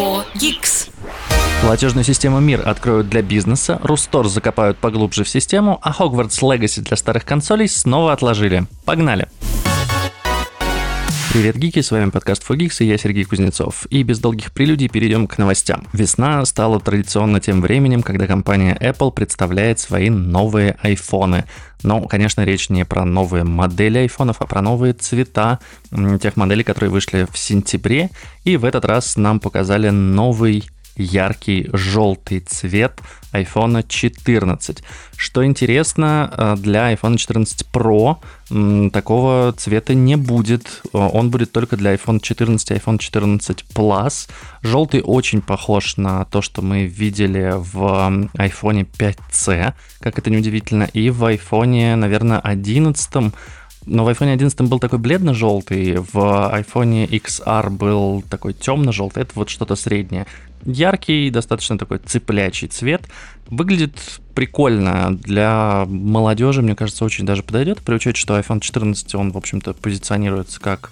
Geeks. Платежную систему МИР откроют для бизнеса, Рустор закопают поглубже в систему, а Hogwarts Legacy для старых консолей снова отложили. Погнали! Привет, гики, с вами подкаст Фогикс и я Сергей Кузнецов. И без долгих прелюдий перейдем к новостям. Весна стала традиционно тем временем, когда компания Apple представляет свои новые айфоны. Но, конечно, речь не про новые модели айфонов, а про новые цвета тех моделей, которые вышли в сентябре. И в этот раз нам показали новый яркий желтый цвет iPhone 14. Что интересно, э, для iPhone 14 Pro такого цвета не будет. Э, он будет только для iPhone 14 и iPhone 14 Plus. Желтый очень похож на то, что мы видели в iPhone 5C, как это неудивительно, и в iPhone, наверное, 11 но в iPhone 11 был такой бледно-желтый, в iPhone XR был такой темно-желтый, это вот что-то среднее. Яркий, достаточно такой цыплячий цвет. Выглядит прикольно. Для молодежи, мне кажется, очень даже подойдет, при учете, что iPhone 14, он, в общем-то, позиционируется как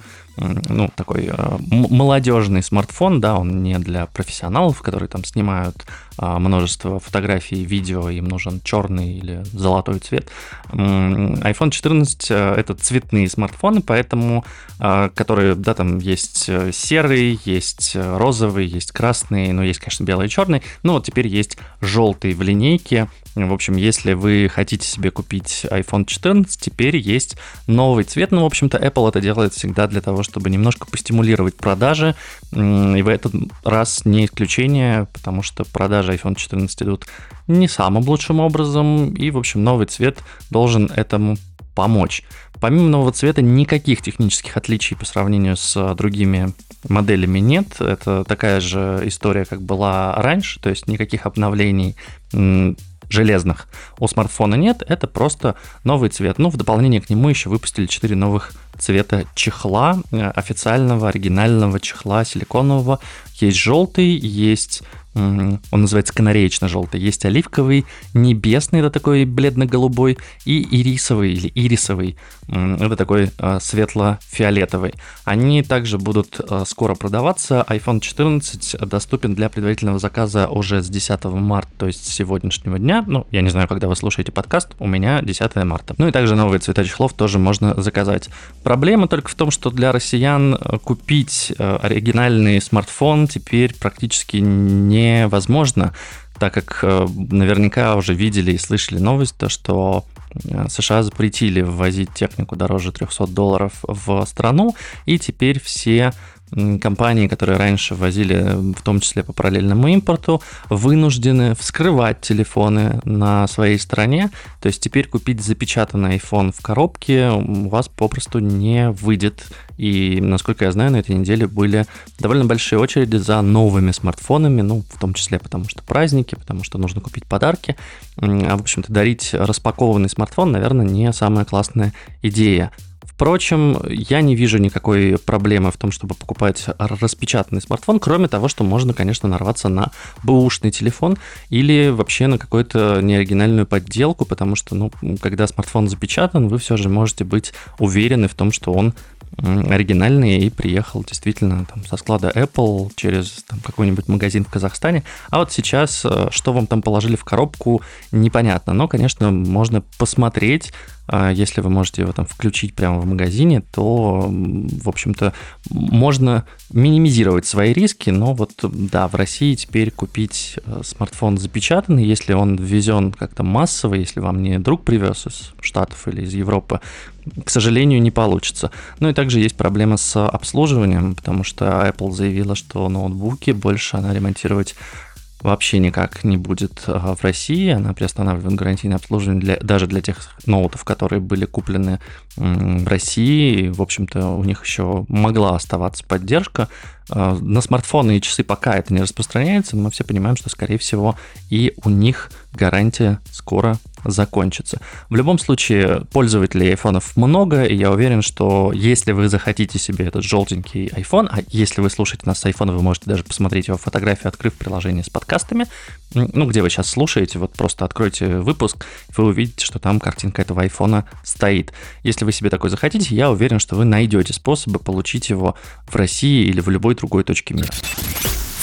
ну, такой э, молодежный смартфон, да, он не для профессионалов, которые там снимают э, множество фотографий, видео, им нужен черный или золотой цвет. iPhone 14 э, это цветные смартфоны, поэтому, э, которые, да, там есть серый, есть розовый, есть красный, ну, есть, конечно, белый и черный, но вот теперь есть желтый в линейке, в общем, если вы хотите себе купить iPhone 14, теперь есть новый цвет. Ну, в общем-то, Apple это делает всегда для того, чтобы немножко постимулировать продажи. И в этот раз не исключение, потому что продажи iPhone 14 идут не самым лучшим образом. И, в общем, новый цвет должен этому помочь. Помимо нового цвета никаких технических отличий по сравнению с другими моделями нет. Это такая же история, как была раньше, то есть никаких обновлений железных у смартфона нет, это просто новый цвет. Ну, в дополнение к нему еще выпустили 4 новых цвета чехла, э, официального, оригинального чехла силиконового. Есть желтый, есть он называется канареечно-желтый. Есть оливковый, небесный, это такой бледно-голубой, и ирисовый или ирисовый, это такой э, светло-фиолетовый. Они также будут э, скоро продаваться. iPhone 14 доступен для предварительного заказа уже с 10 марта, то есть сегодняшнего дня. Ну, я не знаю, когда вы слушаете подкаст, у меня 10 марта. Ну и также новые цвета чехлов тоже можно заказать. Проблема только в том, что для россиян э, купить оригинальный смартфон теперь практически не невозможно, так как э, наверняка уже видели и слышали новость, то, что э, США запретили ввозить технику дороже 300 долларов в страну, и теперь все компании, которые раньше возили, в том числе по параллельному импорту, вынуждены вскрывать телефоны на своей стороне. То есть теперь купить запечатанный iPhone в коробке у вас попросту не выйдет. И, насколько я знаю, на этой неделе были довольно большие очереди за новыми смартфонами, ну, в том числе потому что праздники, потому что нужно купить подарки. А, в общем-то, дарить распакованный смартфон, наверное, не самая классная идея. Впрочем, я не вижу никакой проблемы в том, чтобы покупать распечатанный смартфон, кроме того, что можно, конечно, нарваться на бэушный телефон или вообще на какую-то неоригинальную подделку, потому что, ну, когда смартфон запечатан, вы все же можете быть уверены в том, что он оригинальный и приехал действительно там, со склада Apple через там, какой-нибудь магазин в Казахстане. А вот сейчас, э, что вам там положили в коробку, непонятно. Но, конечно, можно посмотреть, если вы можете его там включить прямо в магазине, то, в общем-то, можно минимизировать свои риски, но вот, да, в России теперь купить э, смартфон запечатанный, если он ввезен как-то массово, если вам не друг привез из Штатов или из Европы, к сожалению, не получится. Ну и также есть проблема с обслуживанием, потому что Apple заявила, что ноутбуки больше она ремонтировать вообще никак не будет в России. Она приостанавливает гарантийное обслуживание для, даже для тех ноутов, которые были куплены в России. В общем-то, у них еще могла оставаться поддержка. А, на смартфоны и часы пока это не распространяется, но мы все понимаем, что, скорее всего, и у них гарантия скоро закончится. В любом случае, пользователей айфонов много, и я уверен, что если вы захотите себе этот желтенький iPhone, а если вы слушаете нас с iPhone, вы можете даже посмотреть его фотографию, открыв приложение с подкастами, ну, где вы сейчас слушаете, вот просто откройте выпуск, вы увидите, что там картинка этого айфона стоит. Если вы себе такой захотите, я уверен, что вы найдете способы получить его в России или в любой другой точке мира.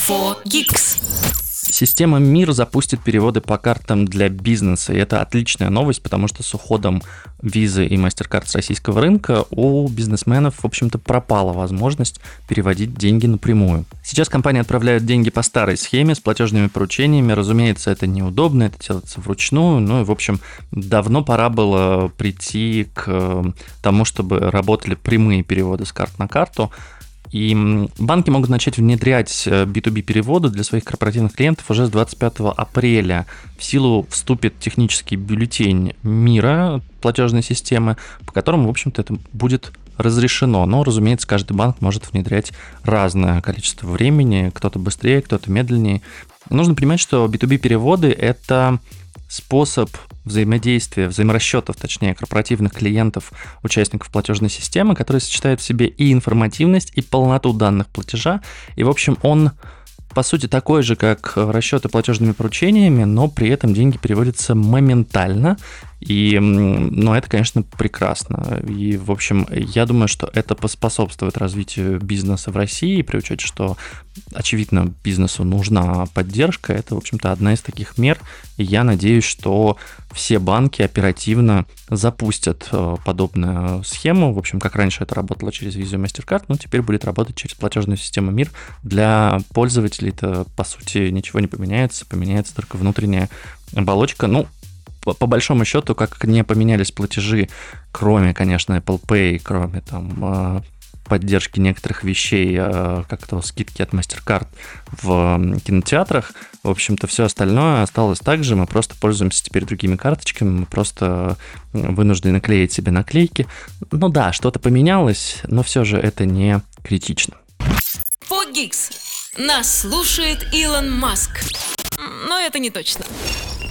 4 Geeks. Система МИР запустит переводы по картам для бизнеса. И это отличная новость, потому что с уходом визы и MasterCard с российского рынка у бизнесменов, в общем-то, пропала возможность переводить деньги напрямую. Сейчас компании отправляют деньги по старой схеме с платежными поручениями. Разумеется, это неудобно, это делается вручную. Ну и, в общем, давно пора было прийти к тому, чтобы работали прямые переводы с карт на карту. И банки могут начать внедрять B2B э, для своих корпоративных клиентов уже с 25 апреля. В силу вступит технический бюллетень мира платежной системы, по которому, в общем-то, это будет разрешено. Но, разумеется, каждый банк может внедрять разное количество времени, кто-то быстрее, кто-то медленнее. Нужно понимать, что B2B переводы это способ взаимодействия, взаиморасчетов, точнее, корпоративных клиентов, участников платежной системы, который сочетает в себе и информативность, и полноту данных платежа. И, в общем, он по сути, такой же, как расчеты платежными поручениями, но при этом деньги переводятся моментально, и, ну, это, конечно, прекрасно. И, в общем, я думаю, что это поспособствует развитию бизнеса в России, при учете, что, очевидно, бизнесу нужна поддержка. Это, в общем-то, одна из таких мер. И я надеюсь, что все банки оперативно запустят э, подобную схему. В общем, как раньше это работало через Visa MasterCard, но теперь будет работать через платежную систему МИР. Для пользователей это, по сути, ничего не поменяется. Поменяется только внутренняя оболочка. Ну, по, большому счету, как не поменялись платежи, кроме, конечно, Apple Pay, кроме там э, поддержки некоторых вещей, э, как то скидки от MasterCard в кинотеатрах. В общем-то, все остальное осталось так же. Мы просто пользуемся теперь другими карточками, мы просто вынуждены клеить себе наклейки. Ну да, что-то поменялось, но все же это не критично. Фогикс. Нас слушает Илон Маск. Но это не точно.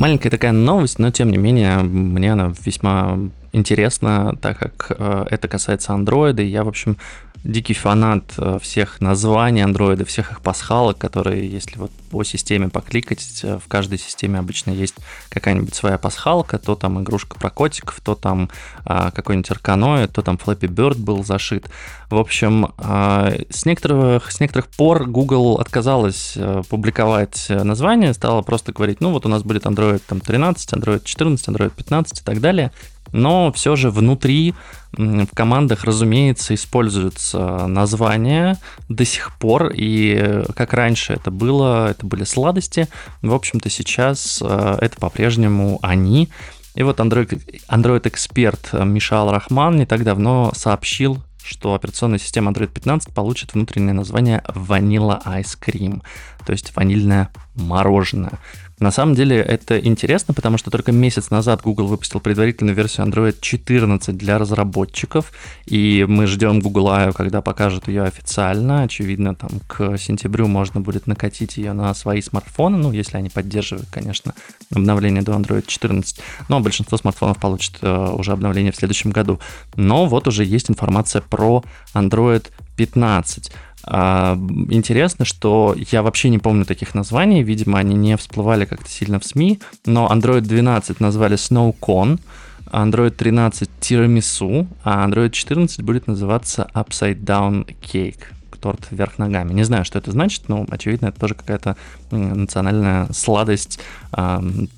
Маленькая такая новость, но тем не менее мне она весьма интересна, так как э, это касается андроида. И я, в общем, дикий фанат э, всех названий андроида, всех их пасхалок, которые, если вот по системе покликать, э, в каждой системе обычно есть какая-нибудь своя пасхалка, то там игрушка про котиков, то там а, какой-нибудь арканоид, то там Flappy Bird был зашит. В общем, а, с, некоторых, с некоторых пор Google отказалась публиковать название, стала просто говорить, ну вот у нас будет Android там, 13, Android 14, Android 15 и так далее но все же внутри в командах, разумеется, используются названия до сих пор, и как раньше это было, это были сладости, в общем-то сейчас э, это по-прежнему они. И вот Android, Android-эксперт Мишал Рахман не так давно сообщил, что операционная система Android 15 получит внутреннее название Vanilla Ice Cream, то есть ванильное мороженое. На самом деле это интересно, потому что только месяц назад Google выпустил предварительную версию Android 14 для разработчиков, и мы ждем Google I, когда покажут ее официально. Очевидно, там к сентябрю можно будет накатить ее на свои смартфоны, ну, если они поддерживают, конечно, обновление до Android 14. Но большинство смартфонов получит э, уже обновление в следующем году. Но вот уже есть информация про Android 15. А, интересно, что я вообще не помню таких названий, видимо, они не всплывали как-то сильно в СМИ, но Android 12 назвали SnowCon, Android 13 Tiramisu, а Android 14 будет называться Upside Down Cake торт вверх ногами. Не знаю, что это значит, но, очевидно, это тоже какая-то национальная сладость,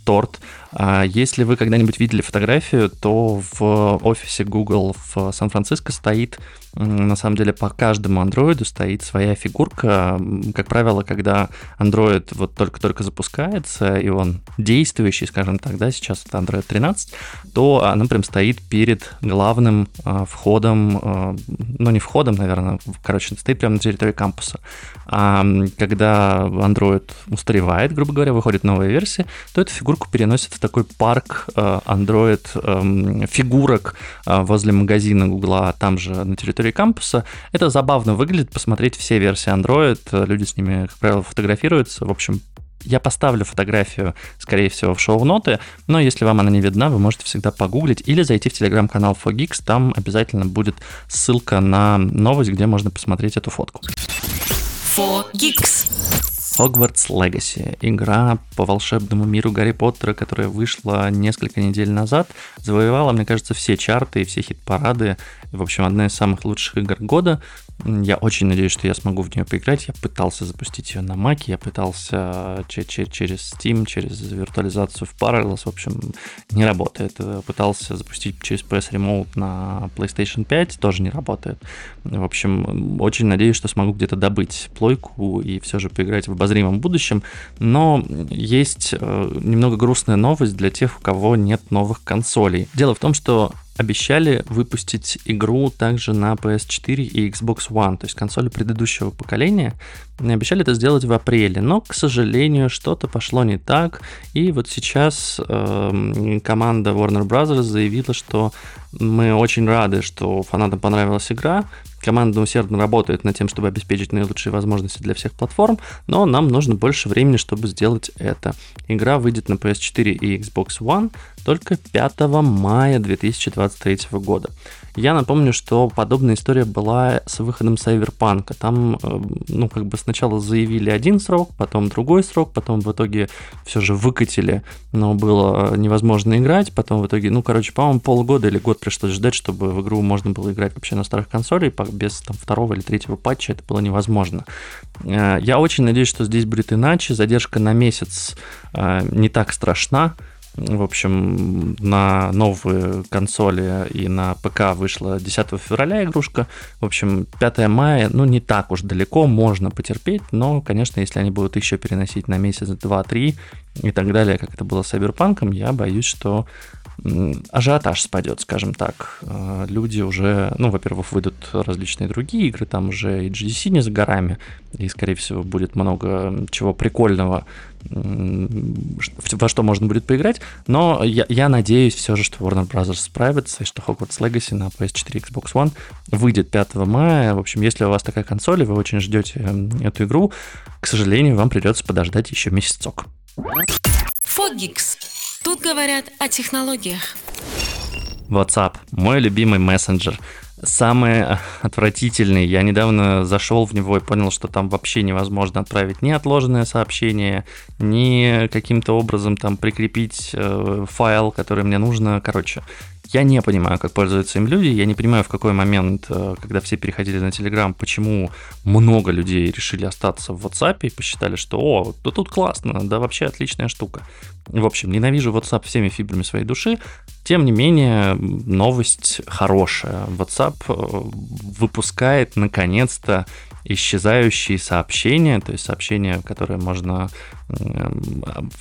торт. А если вы когда-нибудь видели фотографию, то в офисе Google в Сан-Франциско стоит на самом деле по каждому андроиду стоит своя фигурка. Как правило, когда андроид вот только-только запускается, и он действующий, скажем так, да, сейчас это Android 13, то она прям стоит перед главным э, входом, э, ну не входом, наверное, короче, стоит прямо на территории кампуса. А когда Android устаревает, грубо говоря, выходит новая версия, то эту фигурку переносят в такой парк э, Android э, фигурок э, возле магазина Google, там же на территории кампуса. Это забавно выглядит, посмотреть все версии Android, люди с ними, как правило, фотографируются. В общем, я поставлю фотографию, скорее всего, в шоу-ноты, но если вам она не видна, вы можете всегда погуглить или зайти в телеграм-канал 4Geeks, там обязательно будет ссылка на новость, где можно посмотреть эту фотку. 4Geeks. Hogwarts Legacy, игра по волшебному миру Гарри Поттера, которая вышла несколько недель назад, завоевала, мне кажется, все чарты и все хит-парады. В общем, одна из самых лучших игр года. Я очень надеюсь, что я смогу в нее поиграть. Я пытался запустить ее на Mac, я пытался через Steam, через виртуализацию в Parallels. В общем, не работает. Пытался запустить через PS Remote на PlayStation 5, тоже не работает. В общем, очень надеюсь, что смогу где-то добыть плойку и все же поиграть в обозримом будущем. Но есть э, немного грустная новость для тех, у кого нет новых консолей. Дело в том, что обещали выпустить игру также на PS4 и Xbox One, то есть консоли предыдущего поколения. Обещали это сделать в апреле, но, к сожалению, что-то пошло не так. И вот сейчас э, команда Warner Bros. заявила, что мы очень рады, что фанатам понравилась игра, Команда усердно работает над тем, чтобы обеспечить наилучшие возможности для всех платформ, но нам нужно больше времени, чтобы сделать это. Игра выйдет на PS4 и Xbox One только 5 мая 2023 года. Я напомню, что подобная история была с выходом Сайверпанка. Там, э, ну, как бы сначала заявили один срок, потом другой срок, потом в итоге все же выкатили, но было невозможно играть, потом в итоге, ну, короче, по-моему, полгода или год пришлось ждать, чтобы в игру можно было играть вообще на старых консолях, без там второго или третьего патча это было невозможно. Э, я очень надеюсь, что здесь будет иначе, задержка на месяц э, не так страшна, в общем, на новые консоли и на ПК вышла 10 февраля игрушка. В общем, 5 мая, ну, не так уж далеко, можно потерпеть, но, конечно, если они будут еще переносить на месяц, два, три и так далее, как это было с Cyberpunk, я боюсь, что ажиотаж спадет, скажем так. А, люди уже, ну, во-первых, выйдут различные другие игры, там уже и GDC не за горами, и, скорее всего, будет много чего прикольного, во что можно будет поиграть, но я, я надеюсь все же, что Warner Bros. справится, и что Hogwarts Legacy на PS4 и Xbox One выйдет 5 мая. В общем, если у вас такая консоль, и вы очень ждете эту игру, к сожалению, вам придется подождать еще месяцок. Фогикс. Тут говорят о технологиях. WhatsApp. Мой любимый мессенджер самый отвратительный. Я недавно зашел в него и понял, что там вообще невозможно отправить ни отложенное сообщение, ни каким-то образом там прикрепить э, файл, который мне нужно. Короче, я не понимаю, как пользуются им люди. Я не понимаю, в какой момент, э, когда все переходили на Telegram, почему много людей решили остаться в WhatsApp и посчитали, что «О, да тут классно, да вообще отличная штука». В общем, ненавижу WhatsApp всеми фибрами своей души. Тем не менее, новость хорошая. WhatsApp э, выпускает, наконец-то, исчезающие сообщения, то есть сообщения, которые можно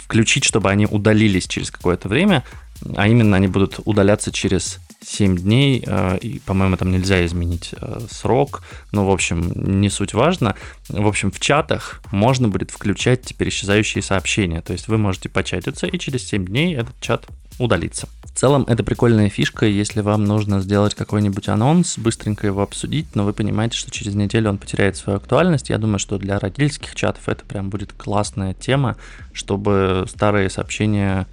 включить, чтобы они удалились через какое-то время, а именно они будут удаляться через 7 дней, э, и, по-моему, там нельзя изменить э, срок, но, в общем, не суть важно. В общем, в чатах можно будет включать теперь исчезающие сообщения, то есть вы можете початиться, и через 7 дней этот чат удалится. В целом, это прикольная фишка, если вам нужно сделать какой-нибудь анонс, быстренько его обсудить, но вы понимаете, что через неделю он потеряет свою актуальность. Я думаю, что для родительских чатов это прям будет классная тема, чтобы старые сообщения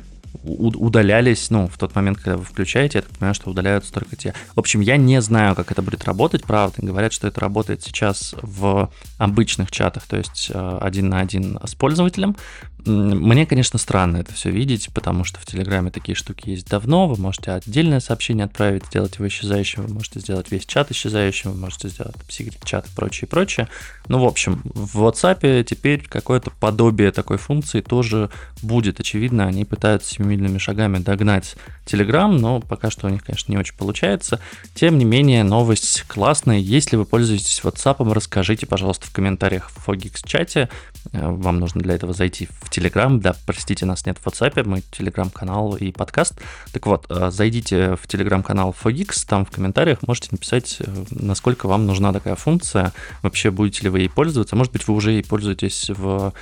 удалялись, ну, в тот момент, когда вы включаете, я так понимаю, что удаляются только те. В общем, я не знаю, как это будет работать, правда. Говорят, что это работает сейчас в обычных чатах, то есть э, один на один с пользователем. Мне, конечно, странно это все видеть, потому что в Телеграме такие штуки есть давно. Вы можете отдельное сообщение отправить, сделать его исчезающим, вы можете сделать весь чат исчезающим, вы можете сделать секрет-чат и прочее, прочее. Ну, в общем, в WhatsApp теперь какое-то подобие такой функции тоже будет. Очевидно, они пытаются семимильными шагами догнать Telegram, но пока что у них, конечно, не очень получается. Тем не менее, новость классная. Если вы пользуетесь WhatsApp, расскажите, пожалуйста, в комментариях в Fogix чате. Э, вам нужно для этого зайти в Telegram. Да, простите, нас нет в WhatsApp, мы Telegram-канал и подкаст. Так вот, э, зайдите в Telegram-канал Fogix, там в комментариях можете написать, э, насколько вам нужна такая функция, вообще будете ли вы ей пользоваться. Может быть, вы уже ей пользуетесь в,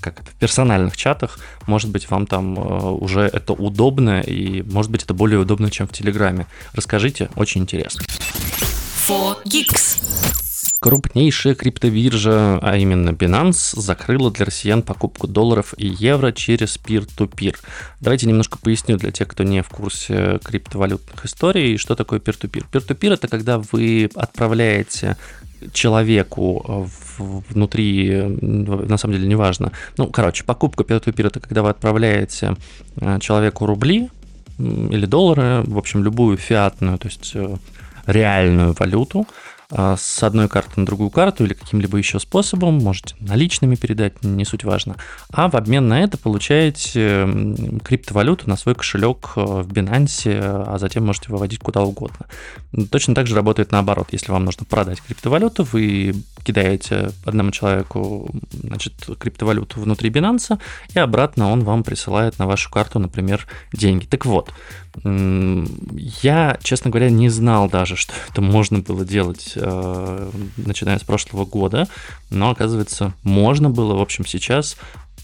как это, в персональных чатах, может быть, вам там уже это удобно, и может быть, это более удобно, чем в Телеграме. Расскажите, очень интересно. Fogix. Крупнейшая криптовиржа, а именно Binance, закрыла для россиян покупку долларов и евро через peer-to-peer. Давайте немножко поясню для тех, кто не в курсе криптовалютных историй, что такое peer-to-peer. Peer-to-peer это когда вы отправляете человеку внутри, на самом деле, неважно. Ну, короче, покупка peer-to-peer это когда вы отправляете э, человеку рубли или доллары, в общем, любую фиатную, то есть э, реальную валюту, с одной карты на другую карту или каким-либо еще способом, можете наличными передать, не суть важно, а в обмен на это получаете криптовалюту на свой кошелек э, в Binance, а затем можете выводить куда угодно. Точно так же работает наоборот. Если вам нужно продать криптовалюту, вы кидаете одному человеку значит, криптовалюту внутри Binance, и обратно он вам присылает на вашу карту, например, деньги. Так вот, я, честно говоря, не знал даже, что это можно было делать, э, начиная с прошлого года, но оказывается, можно было, в общем, сейчас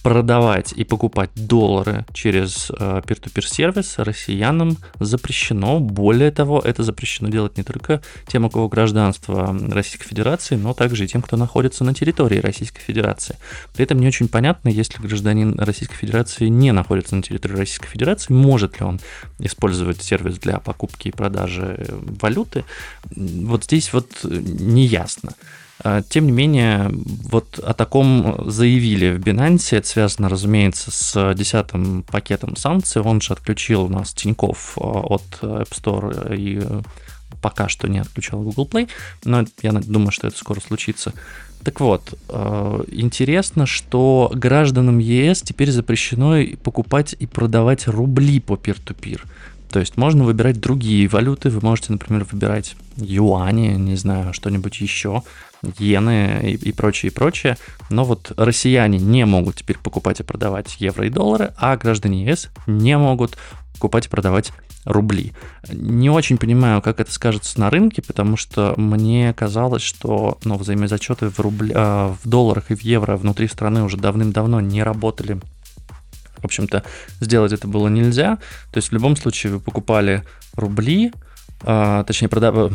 продавать и покупать доллары через э, peer-to-peer сервис россиянам запрещено. Более того, это запрещено делать не только тем, у кого гражданство Российской Федерации, но также и тем, кто находится на территории Российской Федерации. При этом не очень понятно, если гражданин Российской Федерации не находится на территории Российской Федерации, может ли он использовать сервис для покупки и продажи валюты. Вот здесь вот не ясно. А, тем не менее, вот о таком заявили в Binance. Это связано, разумеется, с десятым пакетом санкций. Он же отключил у нас Тиньков а, от App Store и пока что не отключал Google Play, но я думаю, что это скоро случится. Так вот, а, интересно, что гражданам ЕС теперь запрещено покупать и продавать рубли по peer-to-peer. То есть можно выбирать другие валюты, вы можете, например, выбирать юани, не знаю, что-нибудь еще, иены и, и прочее, и прочее. Но вот россияне не могут теперь покупать и продавать евро и доллары, а граждане ЕС не могут покупать и продавать рубли. Не очень понимаю, как это скажется на рынке, потому что мне казалось, что ну, взаимозачеты в, рубля, а, в долларах и в евро внутри страны уже давным-давно не работали. В общем-то, сделать это было нельзя. То есть в любом случае вы покупали рубли, а, точнее, продав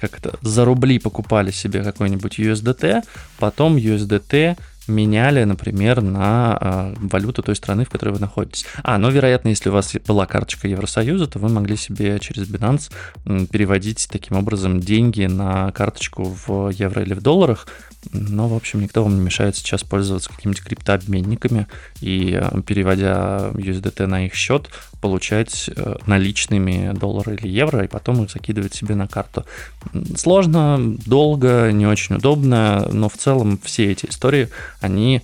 как это, за рубли покупали себе какой-нибудь USDT, потом USDT меняли, например, на э, валюту той страны, в которой вы находитесь. А, ну, вероятно, если у вас была карточка Евросоюза, то вы могли себе через Binance переводить таким образом деньги на карточку в евро или в долларах, но, в общем, никто вам не мешает сейчас пользоваться какими-то криптообменниками и, э, переводя USDT на их счет, получать э, наличными доллары или евро, и потом их закидывать себе на карту. Сложно, долго, не очень удобно, но в целом все эти истории, они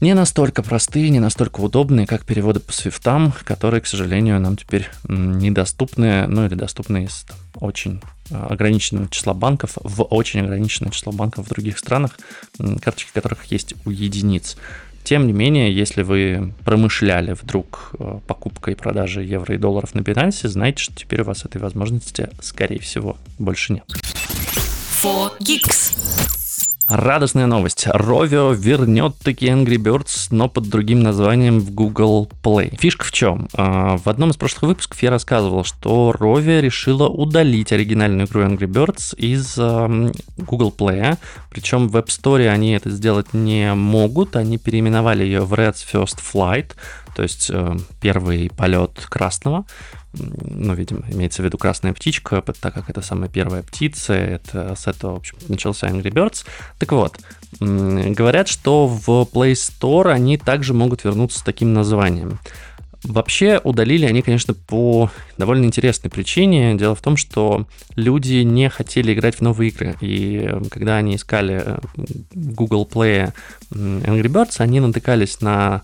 не настолько простые, не настолько удобные, как переводы по свифтам, которые, к сожалению, нам теперь недоступны, ну или доступны из там, очень ограниченного числа банков в очень ограниченное число банков в других странах, карточки которых есть у единиц. Тем не менее, если вы промышляли вдруг э, покупкой и продажей евро и долларов на Binance, знайте, что теперь у вас этой возможности, скорее всего, больше нет. 4 Geeks. Радостная новость. Rovio вернет таки Angry Birds, но под другим названием в Google Play. Фишка в чем? А, в одном из прошлых выпусков я рассказывал, что Rovio решила удалить оригинальную игру Angry Birds из Google Play. Причем в App Store они это сделать не могут. Они переименовали ее в Red's First Flight, то есть э, первый полет красного ну, видимо, имеется в виду красная птичка, так как это самая первая птица, это с этого, в общем, начался Angry Birds. Так вот, говорят, что в Play Store они также могут вернуться с таким названием. Вообще удалили они, конечно, по довольно интересной причине. Дело в том, что люди не хотели играть в новые игры. И когда они искали э, в Google Play Angry Birds, они натыкались на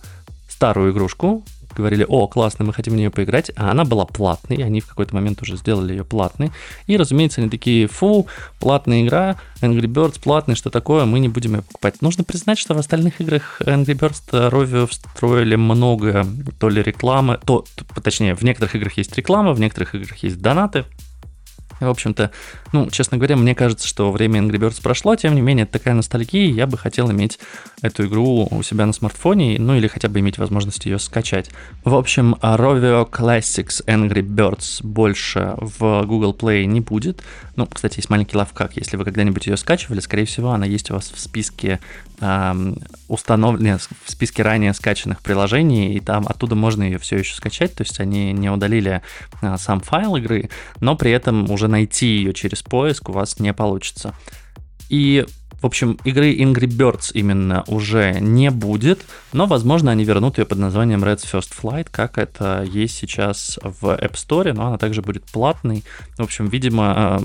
старую игрушку, говорили, о, классно, мы хотим в нее поиграть, а она была платной, они в какой-то момент уже сделали ее платной, и, разумеется, они такие, фу, платная игра, Angry Birds платный, что такое, мы не будем ее покупать. Нужно признать, что в остальных играх Angry Birds Rovio встроили много то ли рекламы, то, точнее, в некоторых играх есть реклама, в некоторых играх есть донаты, в общем-то, ну, честно говоря, мне кажется, что время Angry Birds прошло, тем не менее, это такая ностальгия, я бы хотел иметь эту игру у себя на смартфоне, ну или хотя бы иметь возможность ее скачать. В общем, Rovio Classics Angry Birds больше в Google Play не будет. Ну, кстати, есть маленький лавкак, если вы когда-нибудь ее скачивали, скорее всего, она есть у вас в списке эм, установленных, в списке ранее скачанных приложений, и там оттуда можно ее все еще скачать, то есть они не удалили э, сам файл игры, но при этом уже найти ее через поиск у вас не получится. И в общем, игры Angry Birds именно уже не будет, но, возможно, они вернут ее под названием Red's First Flight, как это есть сейчас в App Store, но она также будет платной. В общем, видимо,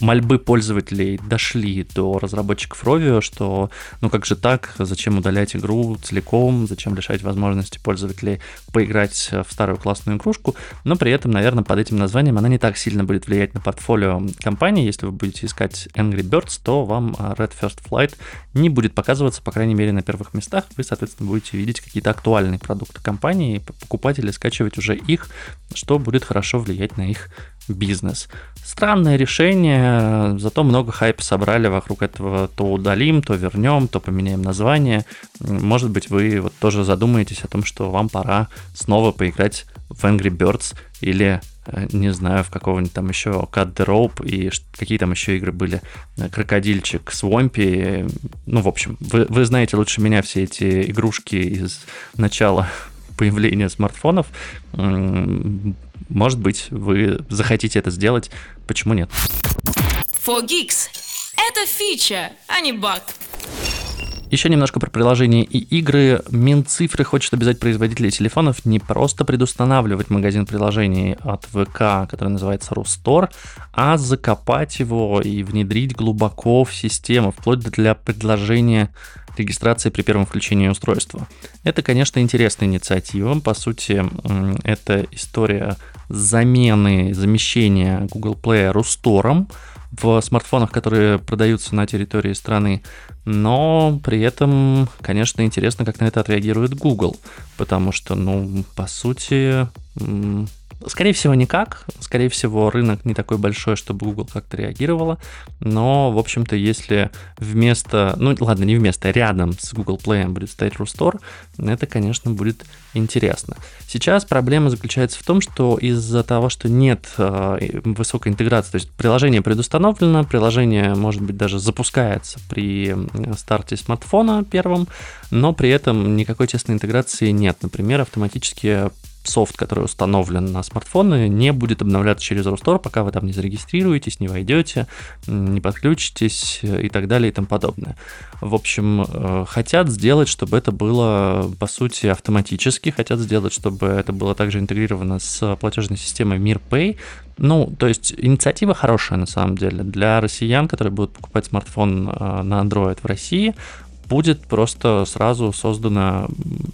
мольбы пользователей дошли до разработчиков Rovio, что ну как же так, зачем удалять игру целиком, зачем лишать возможности пользователей поиграть в старую классную игрушку, но при этом, наверное, под этим названием она не так сильно будет влиять на портфолио компании. Если вы будете искать Angry Birds, то вам Red First Flight не будет показываться, по крайней мере, на первых местах. Вы, соответственно, будете видеть какие-то актуальные продукты компании, покупать или скачивать уже их, что будет хорошо влиять на их бизнес. Странное решение, зато много хайпа собрали вокруг этого. То удалим, то вернем, то поменяем название. Может быть, вы вот тоже задумаетесь о том, что вам пора снова поиграть в Angry Birds или э, не знаю, в какого-нибудь там еще Cut the Rope и какие там еще игры были, э, Крокодильчик, Свомпи, ну, в общем, вы, вы знаете лучше меня все эти игрушки из начала появления смартфонов, может быть, вы захотите это сделать, почему нет? For Geeks. Это фича, а не баг. Еще немножко про приложения и игры. Минцифры хочет обязать производителей телефонов не просто предустанавливать магазин приложений от ВК, который называется Рустор, а закопать его и внедрить глубоко в систему, вплоть до для предложения регистрации при первом включении устройства. Это, конечно, интересная инициатива. По сути, это история замены, замещения Google Play Рустором в смартфонах, которые продаются на территории страны. Но при этом, конечно, интересно, как на это отреагирует Google, потому что, ну, по сути, Скорее всего, никак. Скорее всего, рынок не такой большой, чтобы Google как-то реагировала. Но, в общем-то, если вместо... Ну, ладно, не вместо, а рядом с Google Play будет стоять Rustore, это, конечно, будет интересно. Сейчас проблема заключается в том, что из-за того, что нет э, высокой интеграции, то есть приложение предустановлено, приложение, может быть, даже запускается при старте смартфона первым, но при этом никакой тесной интеграции нет. Например, автоматически софт, который установлен на смартфоны, не будет обновляться через Ростор, пока вы там не зарегистрируетесь, не войдете, не подключитесь и так далее и тому подобное. В общем, э, хотят сделать, чтобы это было, по сути, автоматически, хотят сделать, чтобы это было также интегрировано с платежной системой MirPay, ну, то есть инициатива хорошая на самом деле. Для россиян, которые будут покупать смартфон э, на Android в России, будет просто сразу создана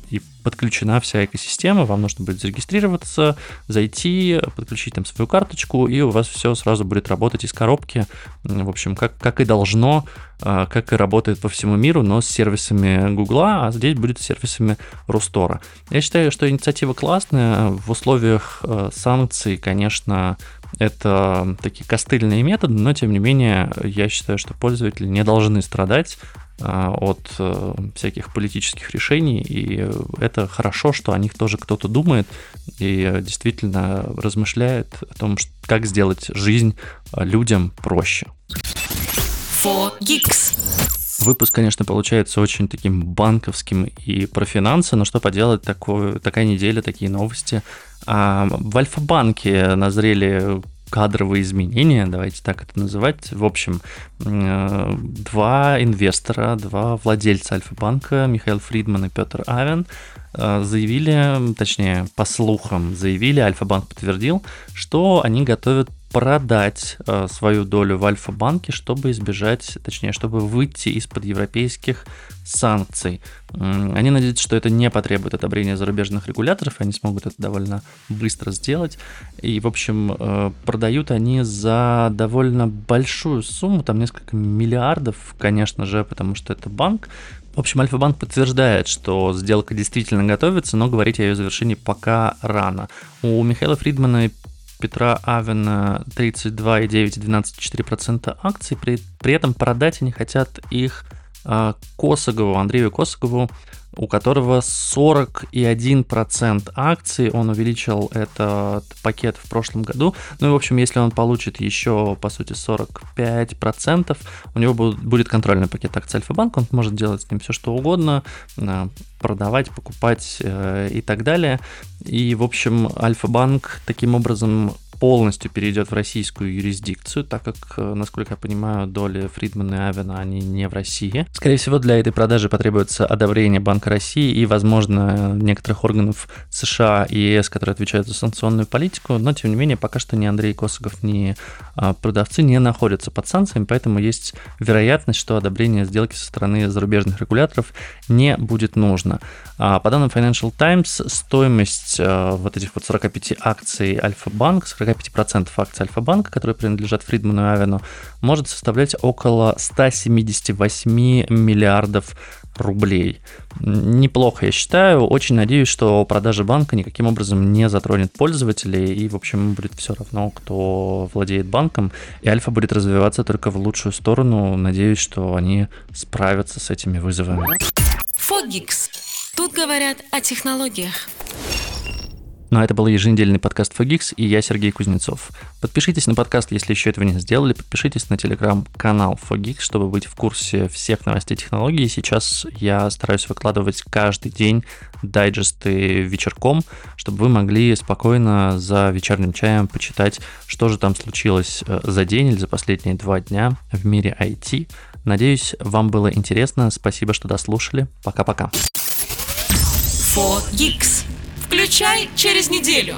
и подключена вся экосистема, вам нужно будет зарегистрироваться, зайти, подключить там свою карточку, и у вас все сразу будет работать из коробки, в общем, как, как и должно, а, как и работает по всему миру, но с сервисами Гугла, а здесь будет с сервисами Рустора. Я считаю, что инициатива классная, в условиях а, санкций, конечно, это такие костыльные методы, но тем не менее я считаю, что пользователи не должны страдать от э, всяких политических решений, и это хорошо, что о них тоже кто-то думает и действительно размышляет о том, как сделать жизнь людям проще. Выпуск, конечно, получается очень таким банковским и про финансы, но что поделать, такое, такая неделя, такие новости. А в Альфа-банке назрели кадровые изменения, давайте так это называть. В общем, э, два инвестора, два владельца Альфа-банка, Михаил Фридман и Петр Авен, э, заявили, точнее, по слухам заявили, Альфа-банк подтвердил, что они готовят продать э, свою долю в Альфа-банке, чтобы избежать, точнее, чтобы выйти из-под европейских санкций. Они надеются, что это не потребует одобрения зарубежных регуляторов, они смогут это довольно быстро сделать. И, в общем, э, продают они за довольно большую сумму, там несколько миллиардов, конечно же, потому что это банк, в общем, Альфа-банк подтверждает, что сделка действительно готовится, но говорить о ее завершении пока рано. У Михаила Фридмана и Петра Авена 32,9-12,4% акций, при, при этом продать они хотят их а, Косогову, Андрею Косогову, у которого 41% акций, он увеличил этот пакет в прошлом году. Ну и, в общем, если он получит еще, по сути, 45%, у него будет контрольный пакет акций Альфа-банка, он может делать с ним все, что угодно, а, продавать, покупать э, и так далее. И, в общем, Альфа-банк таким образом полностью перейдет в российскую юрисдикцию, так как, э, насколько я понимаю, доли Фридмана и Авена, они не в России. Скорее всего, для этой продажи потребуется одобрение Банка России и, возможно, некоторых органов США и ЕС, которые отвечают за санкционную политику, но, тем не менее, пока что ни Андрей Косогов, ни а, продавцы не находятся под санкциями, поэтому есть вероятность, что одобрение сделки со стороны зарубежных регуляторов не будет нужно. А, по данным Financial Times, стоимость а, вот этих вот 45 акций Альфа-Банк, 45% акций Альфа-Банка, которые принадлежат Фридману и Авену, может составлять около 178 миллиардов рублей. Неплохо, я считаю. Очень надеюсь, что продажа банка никаким образом не затронет пользователей, и, в общем, будет все равно, кто владеет банком, и Альфа будет развиваться только в лучшую сторону. Надеюсь, что они справятся с этими вызовами. Фогикс. Тут говорят о технологиях. Ну а это был еженедельный подкаст Fogix, и я Сергей Кузнецов. Подпишитесь на подкаст, если еще этого не сделали. Подпишитесь на телеграм-канал Fogix, чтобы быть в курсе всех новостей технологий. Сейчас я стараюсь выкладывать каждый день дайджесты вечерком, чтобы вы могли спокойно за вечерним чаем почитать, что же там случилось э, за день или за последние два дня в мире IT. Надеюсь, вам было интересно. Спасибо, что дослушали. Пока-пока. Фогикс. Включай через неделю.